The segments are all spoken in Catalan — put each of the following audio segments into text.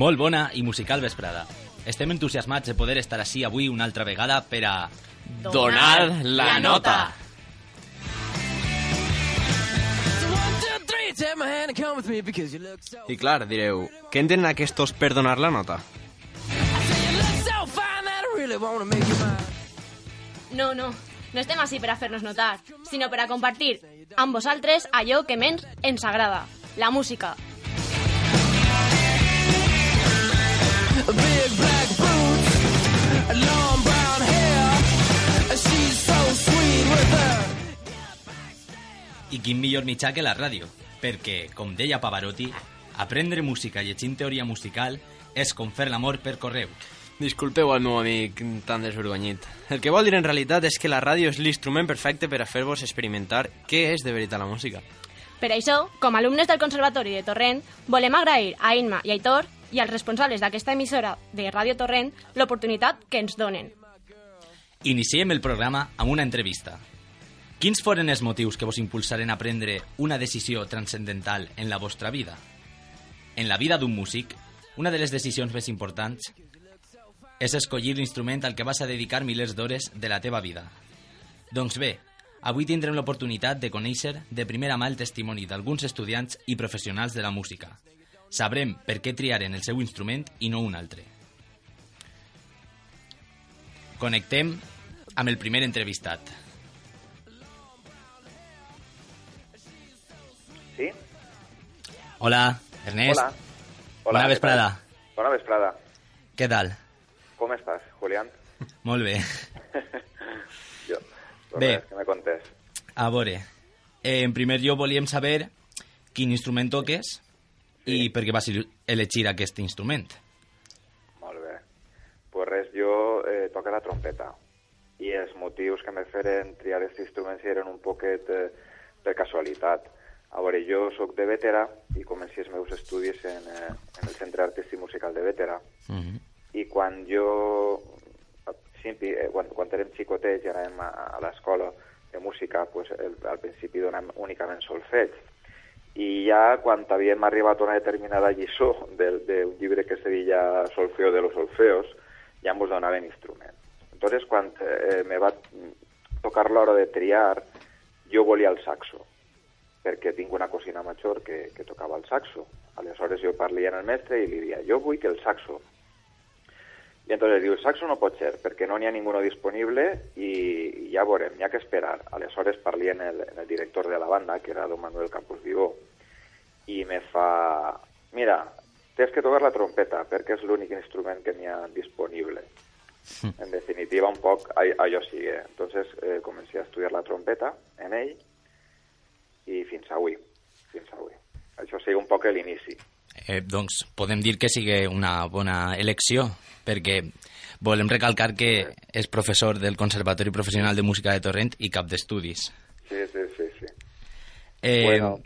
Molt bona i musical vesprada. Estem entusiasmats de poder estar així avui una altra vegada per a... Donar la nota. I clar, direu, què entenen aquestos per donar la nota? No, no, no estem així per a fer-nos notar, sinó per a compartir amb vosaltres allò que menys ens agrada, la música. I quin millor mitjà que la ràdio, perquè, com deia Pavarotti, aprendre música llegint teoria musical és com fer l'amor per correu. Disculpeu al meu amic tan desvergonyit. El que vol dir en realitat és que la ràdio és l'instrument perfecte per a fer-vos experimentar què és de veritat la música. Per això, com a alumnes del Conservatori de Torrent, volem agrair a Inma i a Aitor i als responsables d'aquesta emissora de Ràdio Torrent l'oportunitat que ens donen. Iniciem el programa amb una entrevista. Quins foren els motius que vos impulsaren a prendre una decisió transcendental en la vostra vida? En la vida d'un músic, una de les decisions més importants és escollir l'instrument al que vas a dedicar milers d'hores de la teva vida. Doncs bé, avui tindrem l'oportunitat de conèixer de primera mà el testimoni d'alguns estudiants i professionals de la música. Sabrem per què triaren el seu instrument i no un altre. Connectem amb el primer entrevistat. Hola, Ernest. Hola. Bona què vesprada. tal? Bona vesprada. Què tal? Com estàs, Julián? Molt bé. Jo. Pues Bé. que me contés. A veure, eh, en primer lloc volíem saber quin instrument toques i per què vas elegir aquest instrument. Molt bé. Pues res, jo eh, toco la trompeta i els motius que me feren triar aquest instrument eren un poquet eh, per casualitat. A veure, jo sóc de Vetera i comenci els meus estudis en, eh, en el Centre Artístic Musical de Vetera Uh -huh. i quan jo, simpi, eh, quan, quan érem xicotets i anàvem a, a l'escola de música, pues, el, al principi donàvem únicament solfeig. I ja quan havíem arribat a una determinada lliçó del- d'un llibre que se deia Solfeo de los solfeos, ja ens donaven instruments. Entonces, quan eh, me va tocar l'hora de triar, jo volia el saxo, perquè tinc una cosina major que, que tocava el saxo. Aleshores jo parlia amb el mestre i li dia, jo vull que el saxo. I entonces diu, el saxo no pot ser, perquè no n'hi ha ninguno disponible i, ja veurem, n'hi ha que esperar. Aleshores parlia en el, en el director de la banda, que era don Manuel Campos Vivó, i me fa, mira, tens que tocar la trompeta, perquè és l'únic instrument que n'hi ha disponible. En definitiva, un poc allò sigue. Entonces, eh, comencé a estudiar la trompeta en ell i fins avui, fins avui. Això sigui un poc l'inici. Eh, doncs podem dir que sigui una bona elecció, perquè volem recalcar que és professor del Conservatori Professional de Música de Torrent i cap d'estudis. Sí, sí, sí, sí. Eh, Bueno,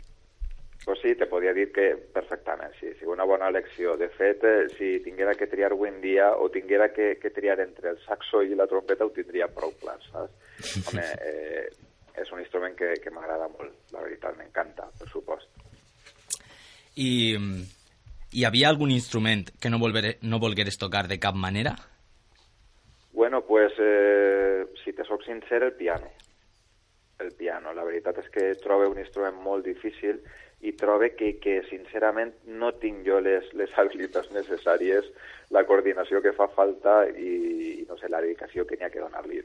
pues sí, te podria dir que perfectament, sí, sí, una bona elecció. De fet, eh, si tinguera que triar avui en dia o tinguera que, que triar entre el saxo i la trompeta ho tindria prou clar, saps? Home, eh, és un instrument que, que m'agrada molt, la veritat, m'encanta, per supost. I hi havia algun instrument que no, volvere, no volgueres tocar de cap manera? Bueno, pues, eh, si te soc sincer, el piano. El piano. La veritat és que trobo un instrument molt difícil i trobo que, que sincerament, no tinc jo les, les habilitats necessàries, la coordinació que fa falta i, i no sé, la dedicació que n'hi ha que donar-li.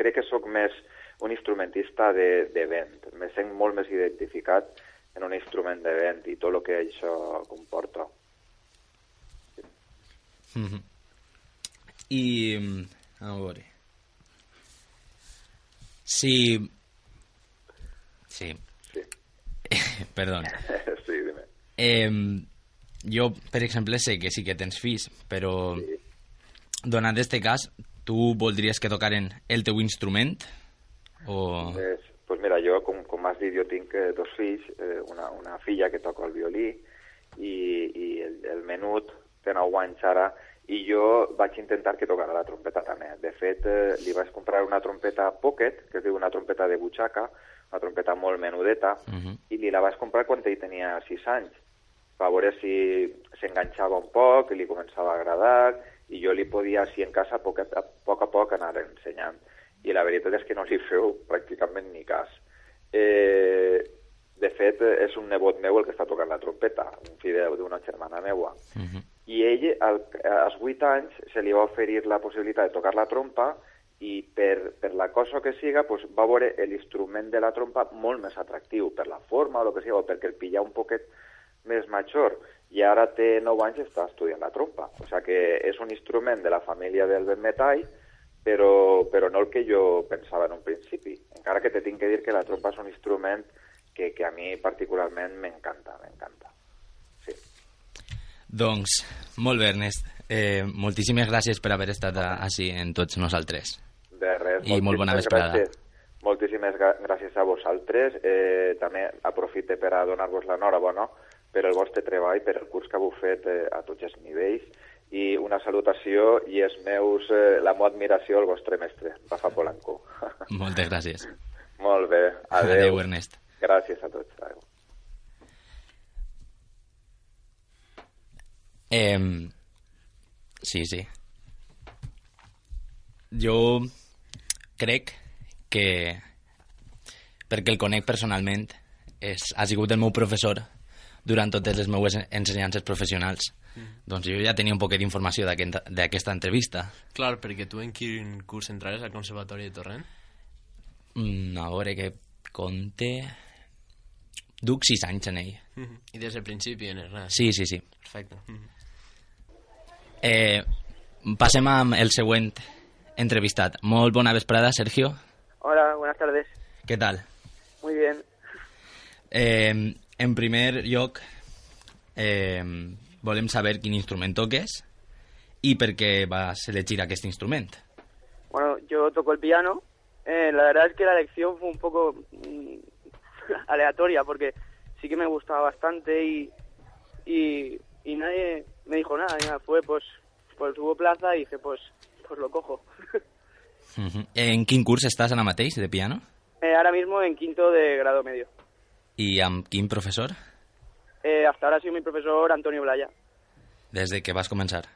Crec que sóc més un instrumentista de, de vent. Me sent molt més identificat en un instrument de vent i tot el que això comporta. Mhm. I... mm, A veure... Si... Sí. Sí. Perdó. sí, dime. Eh, jo, per exemple, sé que sí que tens fills, però Sí. donat este cas, tu voldries que tocaren el teu instrument? O... Pues, pues mira, jo, com, com has dit, jo tinc dos fills, eh, una, una filla que toca el violí i, i el, el menut té 9 anys ara i jo vaig intentar que tocara la trompeta també. De fet, eh, li vaig comprar una trompeta pocket, que es diu una trompeta de butxaca, una trompeta molt menudeta, Mhm. i li la vaig comprar quan ell tenia 6 anys. per veure si s'enganxava un poc, li començava a agradar, i jo li podia, així en casa, a poc a, a poc, a poc anar ensenyant. I la veritat és que no li feu pràcticament ni cas. Eh, de fet, és un nebot meu el que està tocant la trompeta, un fill de- d'una germana meua. I ell, al, als 8 anys, se li va oferir la possibilitat de tocar la trompa i per, per la cosa que siga pues, va veure l'instrument de la trompa molt més atractiu, per la forma o el que sigui, o perquè el pilla un poquet més major. I ara té 9 anys i està estudiant la trompa. O sigui que és un instrument de la família del ben metall, però, però no el que jo pensava en un principi. Encara que te tinc que dir que la trompa és un instrument que, que a mi particularment m'encanta, m'encanta. Sí. Doncs, molt bé, Ernest. Eh, moltíssimes gràcies per haver estat així en tots nosaltres. De res. I molt bona vesprada. gràcies. Moltíssimes gràcies a vosaltres. Eh, també aprofite per a donar-vos l'enhorabona per el vostre treball, per el curs que heu fet eh, a tots els nivells i una salutació i els meus, eh, la meva admiració al vostre mestre, Rafa Polanco. Moltes gràcies. Molt bé. Adéu. Adéu, Ernest. Gràcies a tots. Adéu. Eh, sí, sí. Jo crec que, perquè el conec personalment, és, ha sigut el meu professor durant totes les meues ensenyances professionals. Doncs jo ja tenia un poquet d'informació d'aquesta entrevista. Clar, perquè tu en quin curs entrares al Conservatori de Torrent? Mm, a veure que compte... Duc sis anys en ell. I des del principi en res. Sí, sí, sí. Perfecte. Mhm. Eh, passem amb el següent entrevistat. Molt bona vesprada, Sergio. Hola, buenas tardes. Què tal? Muy bien. Eh, en primer lloc, eh, volem saber quin instrument toques i per què vas elegir aquest instrument. Bueno, yo toco el piano. Eh, la verdad es que la lección fue un poco mm, aleatoria porque sí que me gustaba bastante y, y, y nadie me dijo nada. Fue pues, pues hubo plaza y dije pues, pues lo cojo. En quin curs estàs ara mateix de piano? Eh, ahora mismo en quinto de grado medio. I amb quin professor? Eh, hasta ahora ha sido mi profesor Antonio Blaya. Des de que vas començar.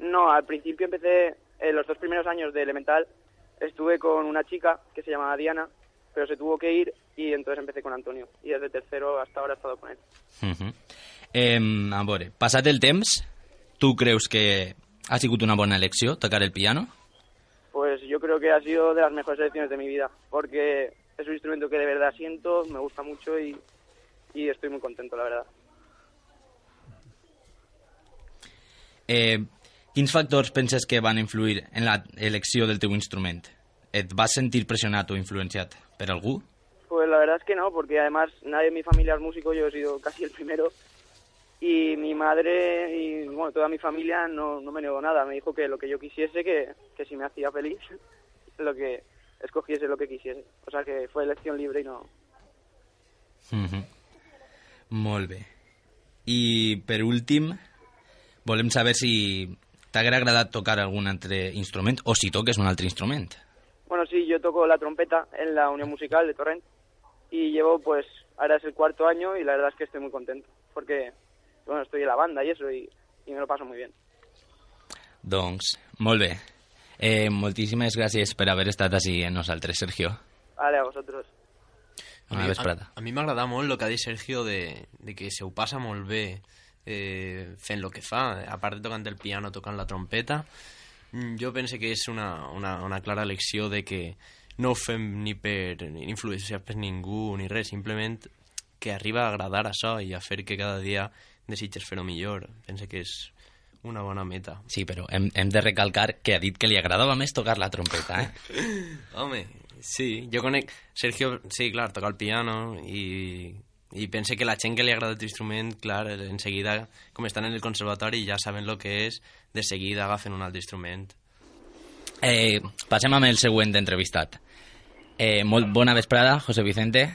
No, al principio empecé, en los dos primeros años de elemental, estuve con una chica que se llamaba Diana, pero se tuvo que ir y entonces empecé con Antonio. Y desde tercero hasta ahora he estado con él. Uh -huh. eh, a veure, passat el temps, tu creus que ha sigut una bona elecció tocar el piano? Pues yo creo que ha sido de las mejores elecciones de mi vida, porque es un instrumento que de verdad siento, me gusta mucho y, y estoy muy contento, la verdad. Eh, quins factors penses que van influir en la elecció del teu instrument? Et vas sentir pressionat o influenciat per algú? Pues la verdad es que no, porque además nadie en mi familia es músico, yo he sido casi el primero. Y mi madre y bueno, toda mi familia no, no me negó nada, me dijo que lo que yo quisiese, que, que si me hacía feliz, lo que escogiese lo que quisiese. O sea que fue elección libre y no... Uh -huh. Molt bé. I per últim, volem saber si t'haguera agradat tocar algun altre instrument o si toques un altre instrument. Bueno, sí, yo toco la trompeta en la Unión Musical de Torrent y llevo pues, ahora es el cuarto año y la verdad es que estoy muy contento porque, bueno, estoy en la banda y eso y, y me lo paso muy bien. Doncs, molt bé. Eh, moltíssimes gràcies per haver estat així amb nosaltres, Sergio. Vale, a. Bona mi- vesprada. A, a mi m'agrada molt el que ha dit Sergio de, de que se ho passa molt bé eh, fent el que fa, a part de tocant el piano, tocant la trompeta. Mm, Jo penso que és una, una, una clara lecció de que no ho fem ni per influenciar per ningú ni res, simplement que arriba a agradar això i a fer que cada dia desitges fer-ho millor. Penso que és una bona meta. Sí, però hem, hem de recalcar que ha dit que li agradava més tocar la trompeta, eh? Home, sí, jo conec... Sergio, sí, clar, toca el piano i, i pense que la gent que li agrada aquest instrument, clar, en seguida, com estan en el conservatori, ja saben el que és, de seguida agafen un altre instrument. eh passem amb el següent entrevistat. Eh, molt bona vesprada, José Vicente.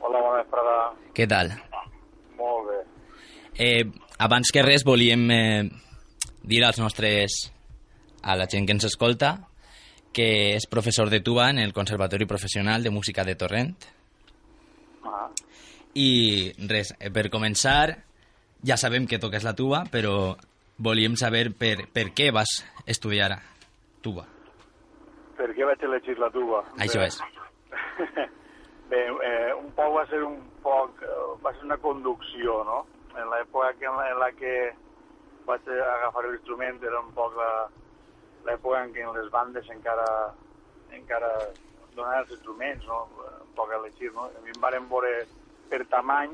Hola, bona vesprada. Què tal? Eh, abans que res volíem eh, dir als nostres a la gent que ens escolta que és professor de tuba en el Conservatori Professional de Música de Torrent Ah, i res, eh, per començar ja sabem que toques la tuba, però volíem saber per, per què vas estudiar tuba. Per què vaig elegir la tuba? Això és. Bé, eh, un poc va ser un poc... eh, va ser una conducció, no? En l'època que, en la que vaig agafar l'instrument era un poc la- l'època en què en les bandes encara encara donaven els instruments, no? Un poc a elegir, no? A mi em varen veure per tamany,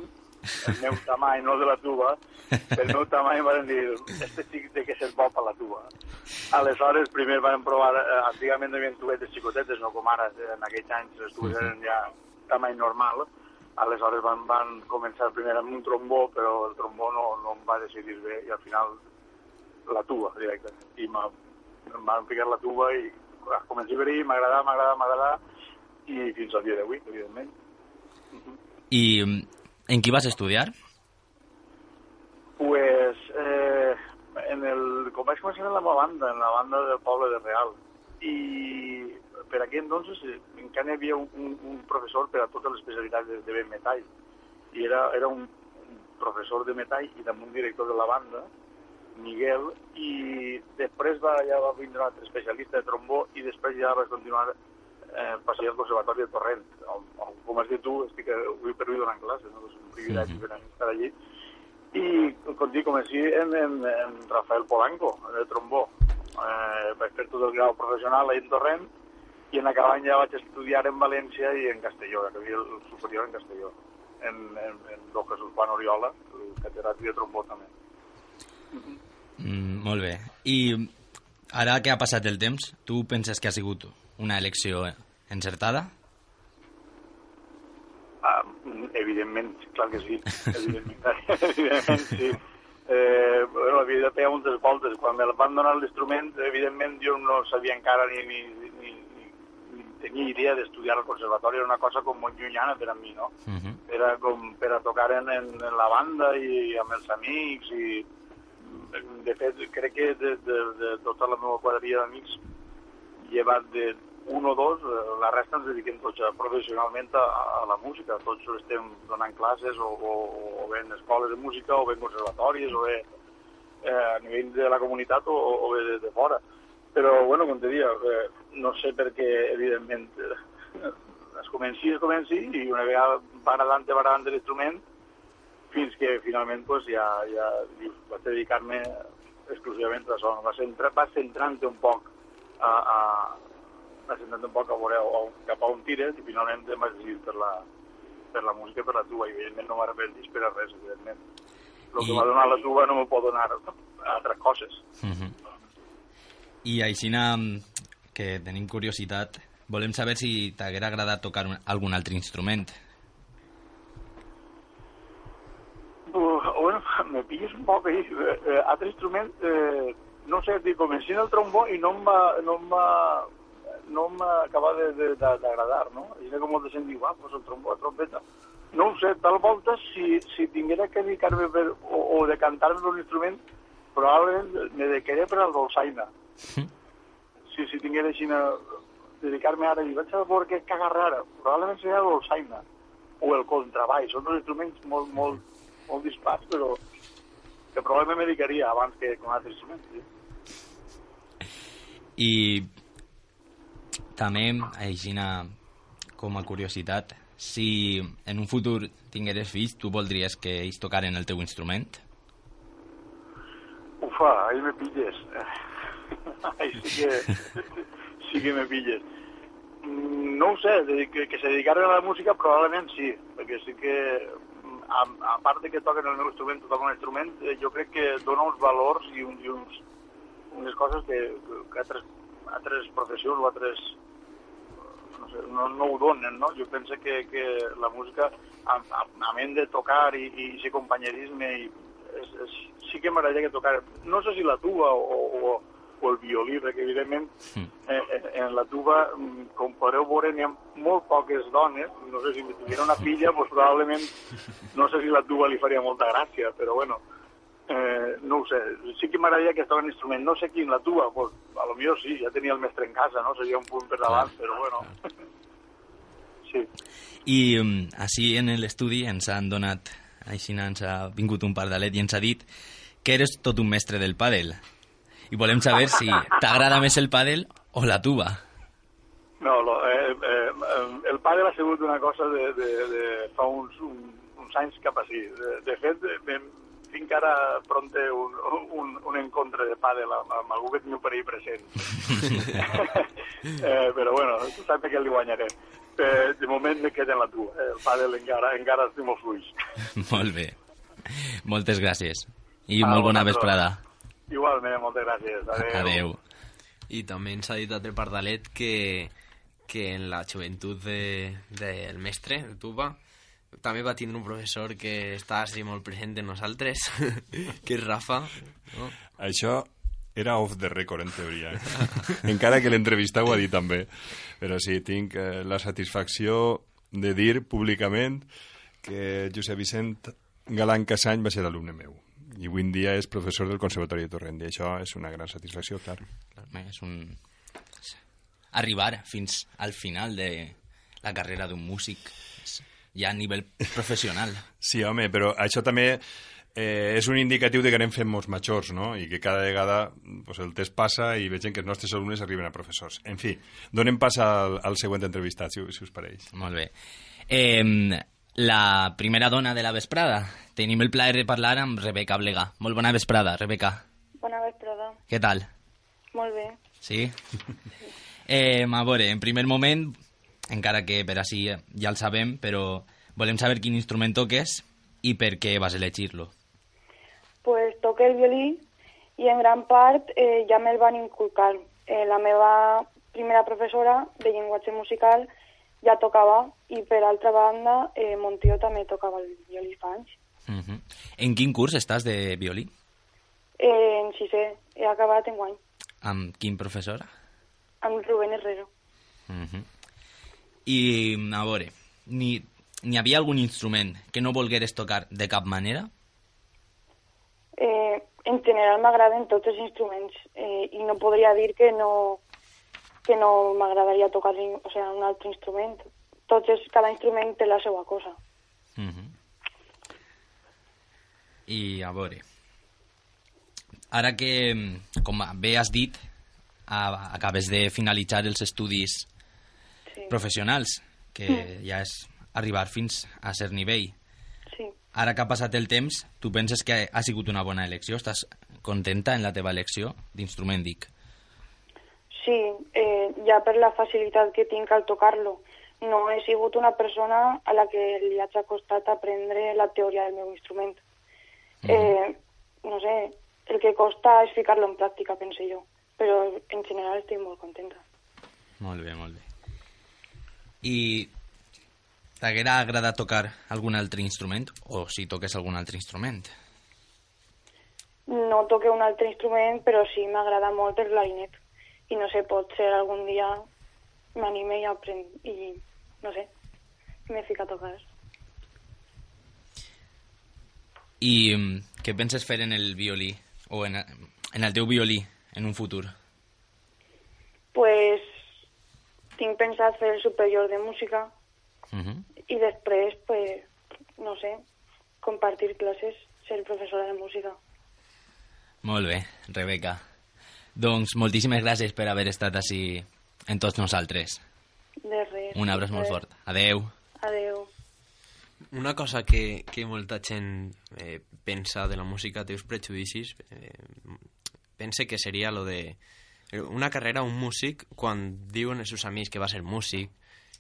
el meu tamany, no de la tuba, el meu tamany van dir, este que té que ser bo per la tuba. Aleshores, primer vam provar, eh, antigament hi havia tubetes xicotetes, no com ara, en aquells anys les tubes eren ja tamany normal, aleshores van, van començar primer amb un trombó, però el trombó no, no em va decidir bé i al final la tuba directament. I em van ficar la tuba i començar a veure, m'agradava, m'agradava, m'agradava, i fins al dia d'avui, evidentment. I en qui vas estudiar? Pues, eh, en el, com vaig començar en la meva banda, en la banda del poble de Real. I per aquí entonces eh, encara hi havia un, un, professor per a totes les especialitats de, de metall. I era, era un, un professor de metall i també un director de la banda, Miguel, i després va, ja va vindre un altre especialista de trombó i després ja vaig continuar eh, passant al Conservatori de Torrent. On, on, com has dit tu, estic eh, avui per avui donant classes, no? és un privilegi per a mi estar allí. I com dic, comencí en, en, en Rafael Polanco, de trombó. Eh, vaig fer tot el grau professional en Torrent i en acabant ja vaig estudiar en València i en Castelló, acabé el superior en Castelló, en, en, en Don Jesús Juan Oriola, el catedràtic de trombó també. Mm, molt bé. I ara que ha passat el temps, tu penses que ha sigut una elecció encertada? Ah, evidentment, clar que sí. Evidentment, evidentment sí. Eh, bueno, havia de pegar moltes voltes. Quan me van donar l'instrument, evidentment jo no sabia encara ni, ni, ni, ni, ni tenia idea d'estudiar al conservatori. Era una cosa com molt llunyana per a mi, no? Uh -huh. Era com per a tocar en, en, en la banda i amb els amics i de fet crec que de, de, de tota la meva quadrilla d'amics llevat de un o dos, eh, la resta ens dediquem tots a, professionalment a, a la música. Tots estem donant classes o, o, o bé en escoles de música o bé en conservatoris o bé eh, a nivell de la comunitat o, o bé de, de fora. Però, bueno, com te dia, eh, no sé per què, evidentment, eh, es comenci, es comenci, i una vegada va agradant, va agradant l'instrument, fins que finalment pues, ja, ja vaig dedicar-me exclusivament a. Va, centra, va centrant-te un poc a, a, va centrant un poc a veure a, cap a on tires i finalment em vaig decidir per la, per la música i per la tuba. I evidentment no m'arrepentis per a res, evidentment. El I- que m'ha donat la tuba no me pot donar altres coses. Uh -huh. I així, mm, que tenim curiositat, volem saber si t'haguera agradat tocar un, algun altre instrument. Uh, bueno, me pilles un poc ahí. Eh, eh, altre instrument, eh, no sé, dic, comenci en el trombó i no em va, no em va, no de- d'agradar, no? I era com molta gent diu, ah, pues el trombó, la trompeta. No ho sé, tal volta, si, si tinguera que dedicar-me o, o de cantar-me per un instrument, probablement me dedicaria per al dolçaina. Si, si tinguera així a dedicar-me ara i vaig a veure què cagarra ara, probablement seria el dolçaina o el contrabaix. Són dos instruments molt, molt, molt dispars, però que probablement me dedicaria abans que con altres instruments. Sí. I també, així com a curiositat, si en un futur tingueres fills, tu voldries que ells tocaren el teu instrument? Ufa, ahí me pilles. ahí sí que, sí que me pilles. Mm, No ho sé, que, que se dedicaran a la música probablement sí, perquè sí que, mm, a, a part de que toquen el meu instrument, toquen un instrument, eh, jo crec que dona uns valors i, un, i uns, unes coses que, que altres, altres professions o altres no, no, ho donen, no? Jo penso que, que la música, a, a, a ment de tocar i, i ser companyerisme, i, és, és, sí que m'agradaria que tocar, no sé si la tuba o, o, o el violí, perquè evidentment Mm. eh, eh, en la tuba, mm, com podeu veure, n'hi ha molt poques dones, no sé si tinguera una filla, doncs probablement, no sé si la tuba li faria molta gràcia, però bueno, eh, no ho sé, sí que m'agradaria que estava en instrument, no sé quin, la tuba, pues, a lo millor sí, ja tenia el mestre en casa, no? Seria un punt per davant, però bueno. Sí. I mm, així en l'estudi ens han donat així ens ha vingut un pardalet i ens ha dit que eres tot un mestre del pàdel. I volem saber si t'agrada més el pàdel o la tuba. No, lo, eh, eh, el pàdel ha sigut una cosa de, de, de fa uns, un, uns anys cap així. De, de fet, eh, tinc ara pronte un, un, un encontre de pàdel amb, amb algú que tinc per ahir present. eh, però bueno, tu saps que li guanyaré. Eh, de moment me queda en la tua. Eh, el pàdel encara, encara estic molt fluix. Molt bé. Moltes gràcies. I A molt bona vosaltres. vesprada. Igualment, moltes gràcies. Adéu. Adeu. I també ens ha dit altre pardalet que, que en la joventut de, del mestre, de tuba, també va tindre un professor que està així molt present en nosaltres, que és Rafa. No? Això era off the record, en teoria. Eh? Encara que l'entrevista ho ha dit també. Però sí, tinc eh, la satisfacció de dir públicament que Josep Vicent Galant Casany va ser alumne meu. I avui en dia és professor del Conservatori de Torrent. I això és una gran satisfacció, clar. És un... Arribar fins al final de la carrera d'un músic ja a nivell professional. Sí, home, però això també eh, és un indicatiu de que anem fent molts majors, no? I que cada vegada pues, el test passa i vegem que els nostres alumnes arriben a professors. En fi, donem pas al, al següent entrevistat, si, si us pareix. Molt bé. Eh, la primera dona de la vesprada. Tenim el plaer de parlar amb Rebeca Blega. Molt bona vesprada, Rebeca. Bona vesprada. Què tal? Molt bé. Sí? Eh, a veure, en primer moment, encara que per així ja el sabem, però volem saber quin instrument toques i per què vas elegir-lo. Pues toque el violí i en gran part eh, ja me'l van inculcar. Eh, la meva primera professora de llenguatge musical ja tocava i per altra banda eh, mon tio també tocava el violí fa anys. Uh -huh. En quin curs estàs de violí? Eh, en sisè he acabat en guany Amb quin professor? amb Rubén Herrero. Uh -huh. I, a veure, n'hi havia algun instrument que no volgueres tocar de cap manera? Eh, en general m'agraden tots els instruments eh, i no podria dir que no que no m'agradaria tocar o sea, un altre instrument. Tots els, cada instrument té la seva cosa. Uh -huh. I a veure, ara que, com bé has dit, acabes de finalitzar els estudis Sí. professionals, que ja és arribar fins a cert nivell. Sí. Ara que ha passat el temps, tu penses que ha sigut una bona elecció? Estàs contenta en la teva elecció d'instrument, dic? Sí, eh, ja per la facilitat que tinc al tocar-lo. No he sigut una persona a la que li hagi costat aprendre la teoria del meu instrument. eh, no sé, el que costa és ficar-lo en pràctica, penso jo. Però en general estic molt contenta. Molt bé, molt bé. I t'haguera agradat tocar algun altre instrument? O si toques algun altre instrument? No toque un altre instrument, però sí m'agrada molt el clarinet. I no sé, pot ser algun dia m'anime i aprèn i no sé, me fica a tocar. I mm, què penses fer en el violí? O en, en el teu violí en un futur? Pues tinc pensat fer el superior de música Uh -huh. i després, pues, no sé, compartir classes, ser professora de música. Molt bé, Rebeca. Doncs moltíssimes gràcies per haver estat així en tots nosaltres. De res. Un abraç molt fort. Adeu. Adeu. Una cosa que, que molta gent eh, pensa de la música, té uns prejudicis, eh, pense que seria lo de una carrera, un músic, quan diuen els seus amics que va ser músic,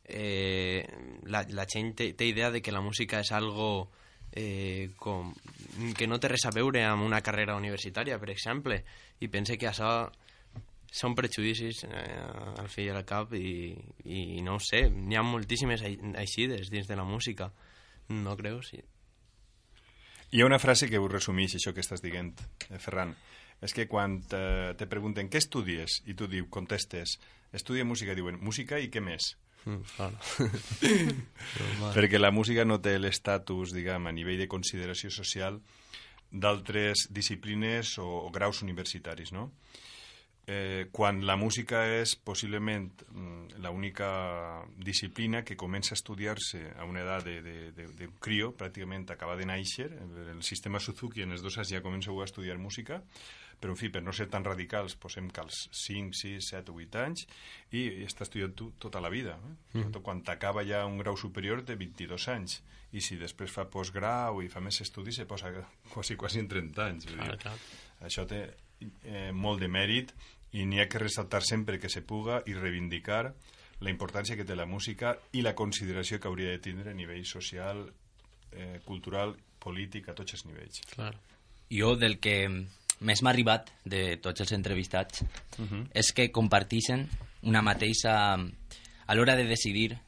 eh, la, la gent té, té idea de que la música és algo eh, com, que no té res a veure amb una carrera universitària, per exemple, i pense que això són prejudicis eh, al fi i al cap i, i no ho sé, n'hi ha moltíssimes aixides dins de la música no creus? Sí. Hi ha una frase que ho resumeix, això que estàs dient, eh, Ferran. És que quan te, te pregunten què estudies i tu diu, contestes, estudia música, diuen, música i què més? Mm, claro. Perquè la música no té l'estatus, diguem, a nivell de consideració social d'altres disciplines o, o graus universitaris, no? eh, quan la música és possiblement mm, l'única disciplina que comença a estudiar-se a una edat de, de, de, de crio, pràcticament acaba de néixer, el sistema Suzuki en els dos anys ja comença a estudiar música, però en fi, per no ser tan radicals, posem que als 5, 6, 7 o 8 anys i, i està estudiant tu tota la vida. Eh? Mm. Sobretot quan t'acaba ja un grau superior de 22 anys i si després fa postgrau i fa més estudis se posa quasi, quasi en 30 anys. Vull dir, Clar, clar. Això té eh, molt de mèrit i n'hi ha que ressaltar sempre que se puga i reivindicar la importància que té la música i la consideració que hauria de tindre a nivell social, eh, cultural, polític, a tots els nivells. Clar. Jo del que més m'ha arribat de tots els entrevistats Uh -huh. és que comparteixen una mateixa... A l'hora de decidir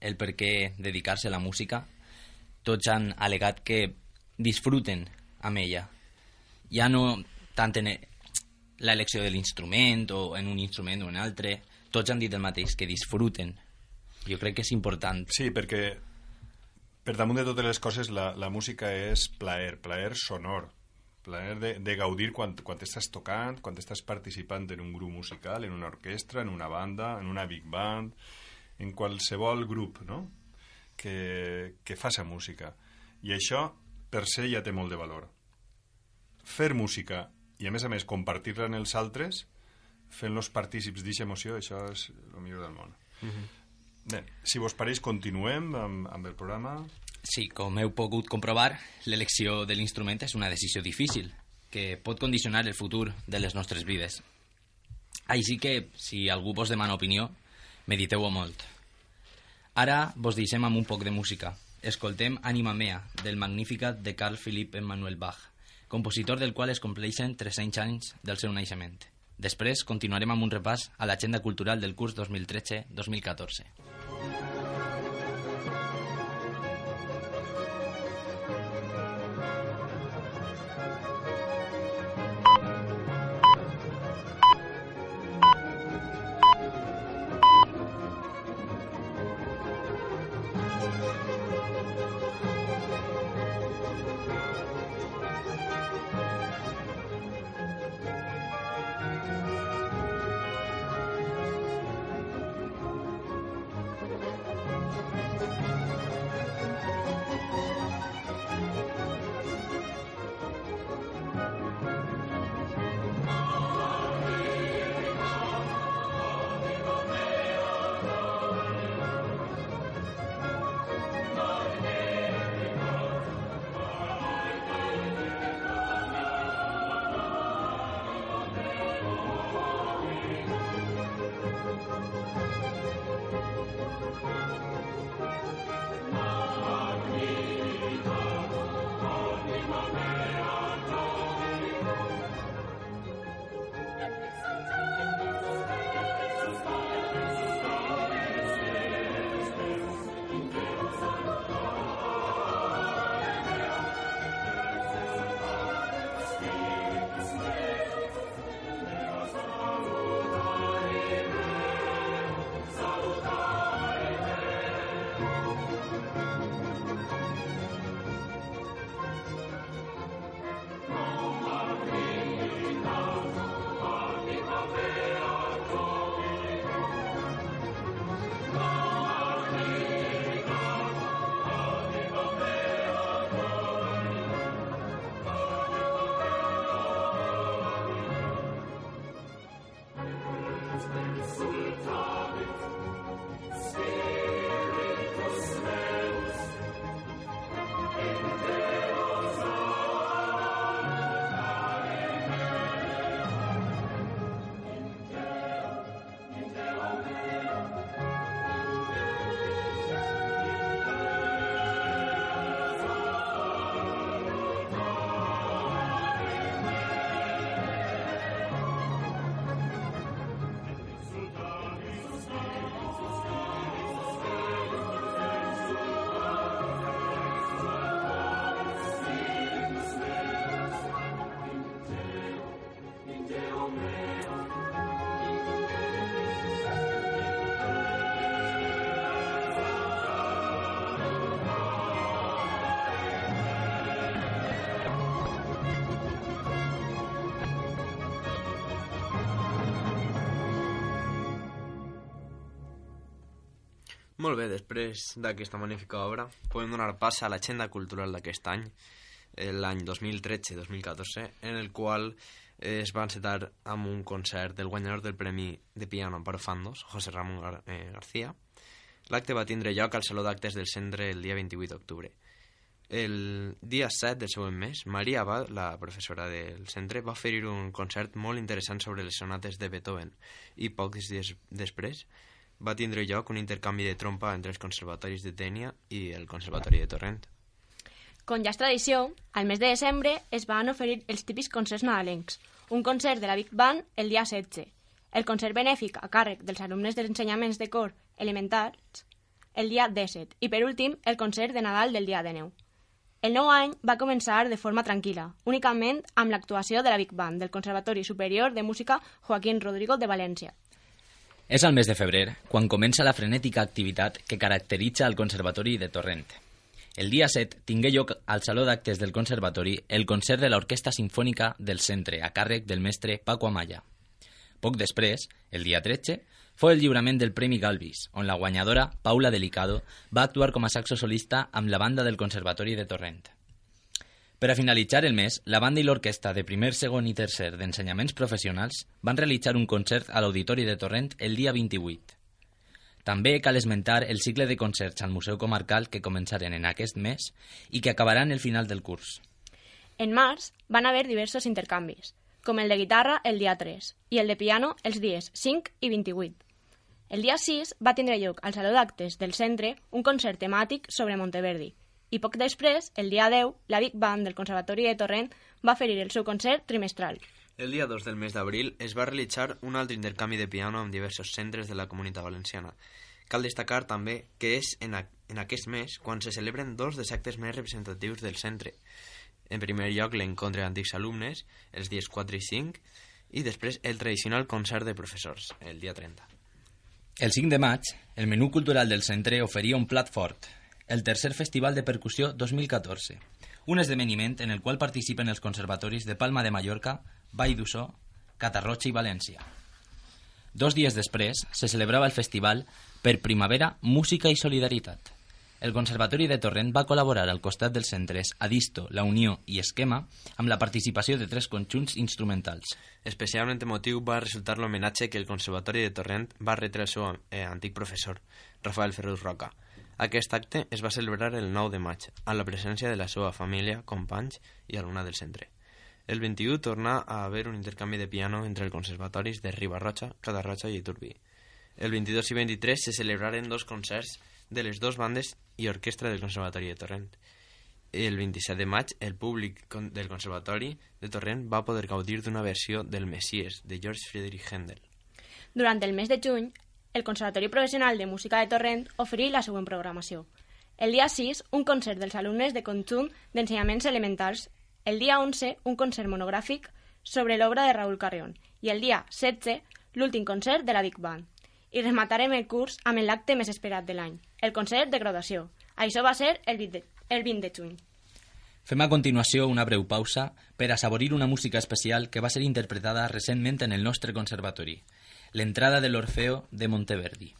el per què dedicar-se a la música, tots han alegat que disfruten amb ella. Ja no tant en l'elecció de l'instrument o en un instrument o en altre, tots han dit el mateix, que disfruten. Jo crec que és important. Sí, perquè per damunt de totes les coses la, la música és plaer, plaer sonor, plaer de, de gaudir quan, quan estàs tocant, quan estàs participant en un grup musical, en una orquestra, en una banda, en una big band, en qualsevol grup no? que, que faça música. I això, per se, ja té molt de valor. Fer música i, a més a més, compartir-la en els altres, fent-los partícips d'aquesta emoció, això és el millor del món. Bé, si vos pareix, continuem amb, amb el programa. Sí, com heu pogut comprovar, l'elecció de l'instrument és una decisió difícil, que pot condicionar el futur de les nostres vides. Així que, si algú vos demana opinió, mediteu-ho molt. Ara vos deixem amb un poc de música. Escoltem Anima Mea, del Magnificat de Carl Philipp Emanuel Bach, compositor del qual es compleixen 300 anys del seu naixement. Després continuarem amb un repàs a l'agenda cultural del curs 2013-2014. thank you Molt bé, després d'aquesta magnífica obra, podem donar pas a l'agenda cultural d'aquest any, eh, l'any 2013-2014, en el qual eh, es va encetar amb un concert del guanyador del Premi de Piano Amparo Fandos, José Ramón Gar eh, García. L'acte va tindre lloc al Saló d'Actes del Centre el dia 28 d'octubre. El dia 7 del següent mes, Maria Abad, la professora del centre, va oferir un concert molt interessant sobre les sonates de Beethoven i pocs dies després va tindre lloc un intercanvi de trompa entre els conservatoris de Dènia i el Conservatori de Torrent. Com ja és tradició, al mes de desembre es van oferir els típics concerts nadalencs. Un concert de la Big Band el dia 16, el concert benèfic a càrrec dels alumnes dels ensenyaments de cor elementals el dia 17 i, per últim, el concert de Nadal del dia 19. El nou any va començar de forma tranquil·la, únicament amb l'actuació de la Big Band del Conservatori Superior de Música Joaquín Rodrigo de València. És al mes de febrer quan comença la frenètica activitat que caracteritza el Conservatori de Torrent. El dia 7 tingué lloc al Saló d'Actes del Conservatori el concert de l'Orquestra Sinfònica del Centre a càrrec del mestre Paco Amaya. Poc després, el dia 13, fou el lliurament del Premi Galvis, on la guanyadora, Paula Delicado, va actuar com a saxo solista amb la banda del Conservatori de Torrent. Per a finalitzar el mes, la banda i l'orquestra de primer, segon i tercer d'ensenyaments professionals van realitzar un concert a l'Auditori de Torrent el dia 28. També cal esmentar el cicle de concerts al Museu Comarcal que començaren en aquest mes i que acabaran el final del curs. En març van haver diversos intercanvis, com el de guitarra el dia 3 i el de piano els dies 5 i 28. El dia 6 va tindre lloc al Saló d'Actes del centre un concert temàtic sobre Monteverdi i poc després, el dia 10, la Big Band del Conservatori de Torrent va oferir el seu concert trimestral. El dia 2 del mes d'abril es va realitzar un altre intercanvi de piano amb diversos centres de la comunitat valenciana. Cal destacar també que és en, a, en aquest mes quan se celebren dos dels actes més representatius del centre. En primer lloc, l'encontre d'antics alumnes, els dies 4 i 5, i després el tradicional concert de professors, el dia 30. El 5 de maig, el menú cultural del centre oferia un plat fort, el tercer Festival de Percussió 2014, un esdeveniment en el qual participen els conservatoris de Palma de Mallorca, Vall d'Ussó, Catarroja i València. Dos dies després se celebrava el festival per Primavera, Música i Solidaritat. El Conservatori de Torrent va col·laborar al costat dels centres Adisto, La Unió i Esquema amb la participació de tres conjunts instrumentals. Especialment emotiu va resultar l'homenatge que el Conservatori de Torrent va retre al seu eh, antic professor, Rafael Ferrus Roca. Aquest acte es va celebrar el 9 de maig, amb la presència de la seva família, companys i alumna del centre. El 21 torna a haver un intercanvi de piano entre els conservatoris de Ribarroja, Catarroja i Iturbí. El 22 i 23 se celebraren dos concerts de les dues bandes i orquestra del Conservatori de Torrent. El 27 de maig, el públic del Conservatori de Torrent va poder gaudir d'una versió del Messies, de George Friedrich Händel. Durant el mes de juny, el Conservatori Professional de Música de Torrent oferí la següent programació. El dia 6, un concert dels alumnes de conjunt d'ensenyaments elementals. El dia 11, un concert monogràfic sobre l'obra de Raúl Carrión. I el dia 16, l'últim concert de la Big Band. I rematarem el curs amb l'acte més esperat de l'any, el concert de graduació. Això va ser el 20 de, el 20 de juny. Fem a continuació una breu pausa per assaborir una música especial que va ser interpretada recentment en el nostre conservatori, l'entrada de l'Orfeo de Monteverdi.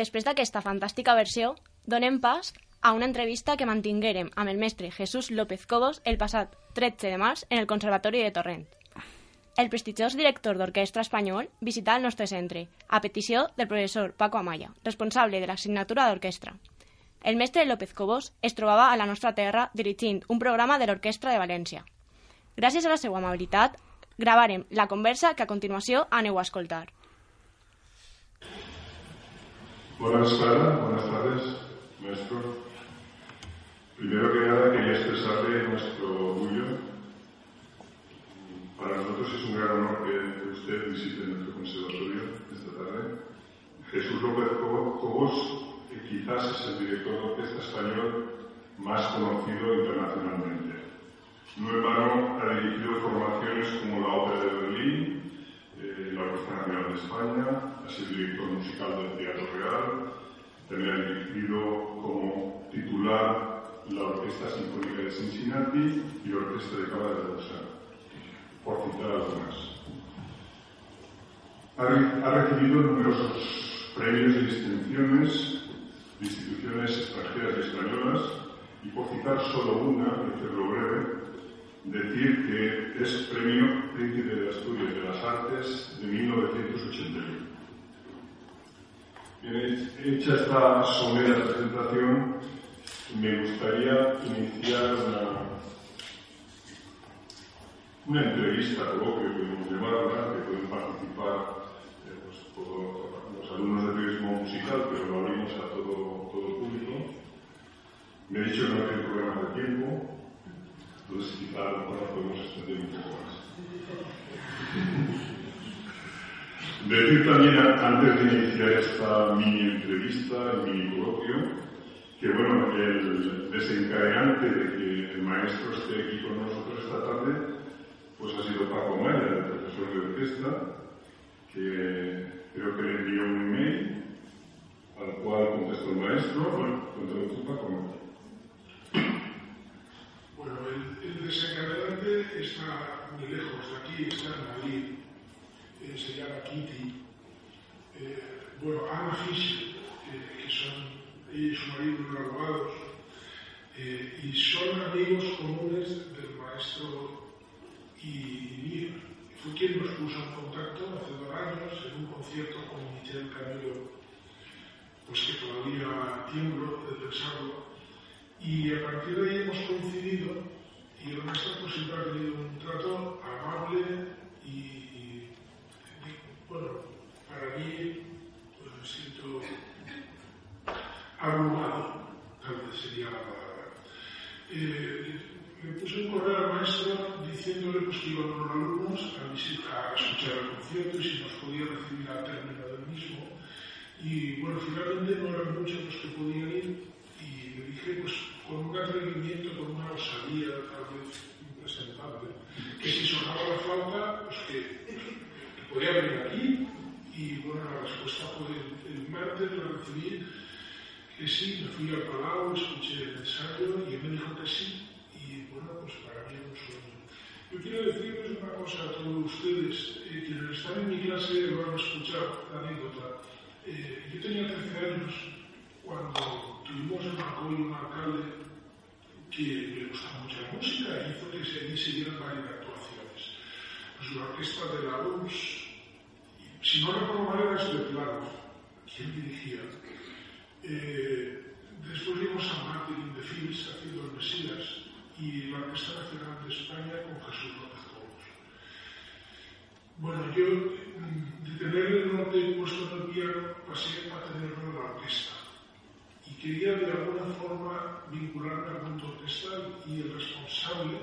Després d'aquesta fantàstica versió, donem pas a una entrevista que mantinguérem amb el mestre Jesús López Cobos el passat 13 de març en el Conservatori de Torrent. El prestigiós director d'orquestra espanyol visità el nostre centre, a petició del professor Paco Amaya, responsable de l'assignatura d'orquestra. El mestre López Cobos es trobava a la nostra terra dirigint un programa de l'Orquestra de València. Gràcies a la seva amabilitat, gravarem la conversa que a continuació aneu a escoltar. Buenas tardes, buenas tardes, maestro. Primero que nada quería expresarle nuestro orgullo. Para nosotros es un gran honor que usted visite nuestro conservatorio esta tarde. Jesús López Cobos quizás es el director de orquesta español más conocido internacionalmente. No en vano ha dirigido formaciones como la Ópera de Berlín, la Orquesta Nacional de España, ha sido director musical del Teatro Real, también ha dirigido como titular la Orquesta Sinfónica de Cincinnati y la Orquesta de Cámara de Lausanne, por citar algunas. Ha, ha recibido numerosos premios y distinciones de instituciones extranjeras y españolas, y por citar solo una, y hacerlo breve, decir que es premio Príncipe de Asturias de las Artes de 1981. Bien, hecha esta somera presentación, me gustaría iniciar una, una entrevista, coloquio podemos llamarla, que pueden participar eh, pues, los alumnos de periodismo musical, pero lo abrimos a todo, todo el público. Me he dicho que no tiene problemas de tiempo, entonces quizá a lo un poco más. Decir también, antes de iniciar esta mini entrevista, el mini coloquio, que bueno, el desencadenante de que el maestro esté aquí con nosotros esta tarde, pues ha sido Paco Maya, el profesor de orquesta, que creo que le envió un email al cual contestó el maestro. Bueno, tú, Paco. Bueno, el, el desencadenante está muy lejos de aquí, está en Madrid. Eh, se llama Kitty. Eh, bueno, Anna Fischer, que, que son ella y su marido unos abogados, eh, y son amigos comunes del maestro y mío. Fue quien nos puso en contacto hace dos años en un concierto con Michel Camilo, pues que todavía tiemblo de pensarlo. y a partir de ahí hemos coincidido y el maestro pues, siempre ha tenido un trato amable y, y bueno, para mí pues, me siento abrumado, tal vez sería la palabra. Eh, le puse un correo al maestro diciéndole pues, que iban los alumnos a, visitar, a escuchar el concierto y si nos podía recibir al término del mismo. Y bueno, finalmente no eran muchos los que podían ir, y lo dije pues, con un atrevimiento, con una osadía tal vez impresentable, que si sonaba la flauta, pues que, que podía venir aquí y bueno, la respuesta fue el, el martes, la recibí, que sí, me fui al Palau, escuché el ensayo y él me dijo que sí y bueno, pues para mí era un sueño. Yo quiero decirles una cosa a todos ustedes, eh, quienes están en mi clase van a escuchar la anécdota. Eh, yo tenía 13 años cuando tuvimos en Macoy un alcalde que le gustaba mucho la música, hizo que se siguieran varias actuaciones. Pues la orquesta de la URSS, si no recuerdo mal, era Svetlana, quien dirigía. Eh, después vimos a Martin de Fils haciendo el Mesías y la Orquesta Nacional de España con Jesús López Cobos. Bueno, yo de tener el norte puesto en el piano pasé a tenerlo en la orquesta. Quería de alguna forma vincularme al mundo orquestal y el responsable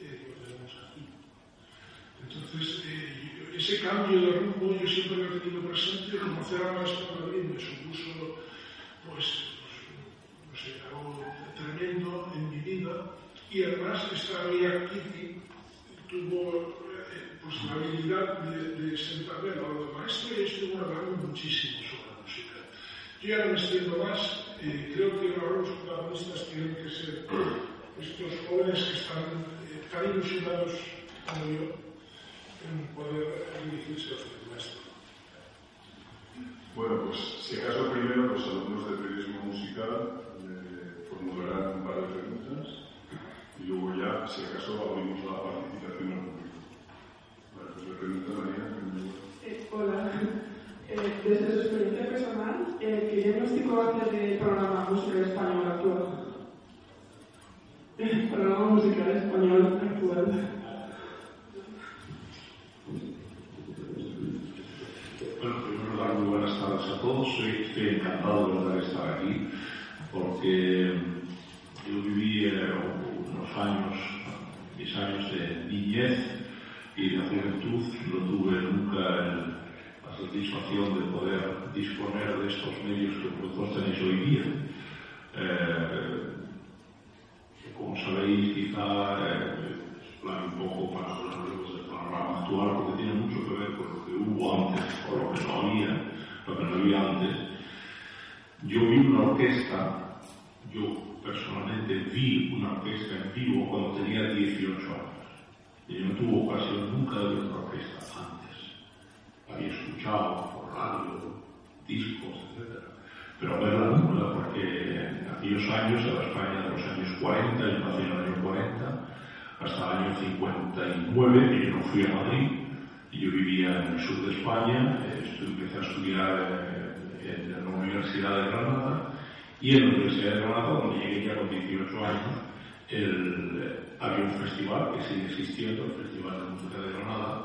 eh, lo tenemos aquí. Entonces, eh, ese cambio de rumbo yo siempre lo he tenido presente, conocer al maestro Madrid me supuso, pues, no sé, algo tremendo en mi vida y además esta amiga Kitty tuvo eh, pues, la habilidad de, de sentarme al lado del maestro y estuvo hablando muchísimo sobre la música. Yo ya no me extiendo más, eh, creo que ahora los protagonistas tienen que ser estos jóvenes que están eh, tan ilusionados como yo en poder dirigirse a su maestro. Bueno, pues si acaso primero los alumnos de periodismo musical eh, formularán un par de preguntas y luego ya, si acaso, abrimos la participación al público. Vale, pues le pregunta María. Eh, hola. Eh, desde su experiencia personal, eh, ¿qué diagnóstico hace del programa musical español actual? El programa musical español actual. Bueno, en primer lugar, muy buenas tardes a todos. Estoy encantado de verdad de estar aquí porque yo viví eh, unos años, mis años de niñez y de juventud. No tuve nunca el- satisfacción de poder disponer de estos medios que vosotros tenéis hoy día. Eh, como sabéis, quizá eh, explane un poco para hablaros del panorama actual, porque tiene mucho que ver con lo que hubo antes, o lo que no había, lo que no había antes. Yo vi una orquesta, yo personalmente vi una orquesta en vivo cuando tenía 18 años. Y no tuve ocasión nunca de ver una orquesta. Había escuchado por radio, discos, etc. Pero verla nunca, porque en aquellos años, en la España de los años 40, yo nací en el año 40, hasta el año 59, que yo no fui a Madrid, y yo vivía en el sur de España, empecé a estudiar en la Universidad de Granada, y en la Universidad de Granada, donde llegué ya con 18 años, el- había un festival que sigue existiendo, el Festival de Música de Granada,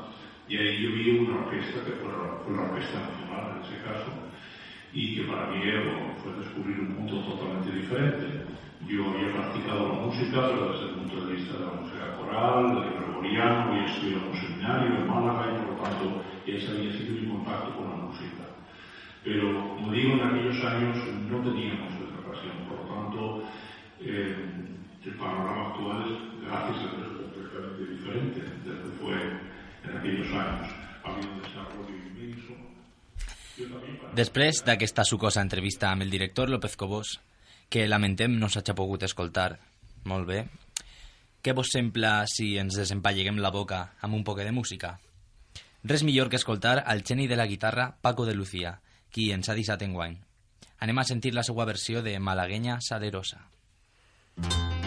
y ahí yo vi una orquesta que fue fue la Orquesta Nacional en ese caso, y que para mí bueno, fue descubrir un mundo totalmente diferente. Yo había practicado la música, pero desde el punto de vista de la música coral, del gregoriano, había estudiado en un seminario en Málaga y por lo tanto ese había sido mi contacto con la música. Pero, como digo, en aquellos años no teníamos esa ocasión, por lo tanto, eh, el panorama actual es, gracias a Dios, completamente diferente de lo que fue en inmenso. Yo también para- Després d'aquesta sucosa entrevista amb el director López Cobos, que lamentem no s'ha pogut escoltar molt bé, què vos sembla si ens desempalleguem la boca amb un poc de música? Res millor que escoltar al geni de la guitarra Paco de Lucía, qui ens ha deixat enguany. Anem a sentir la seva versió de Malagueña Salerosa. Com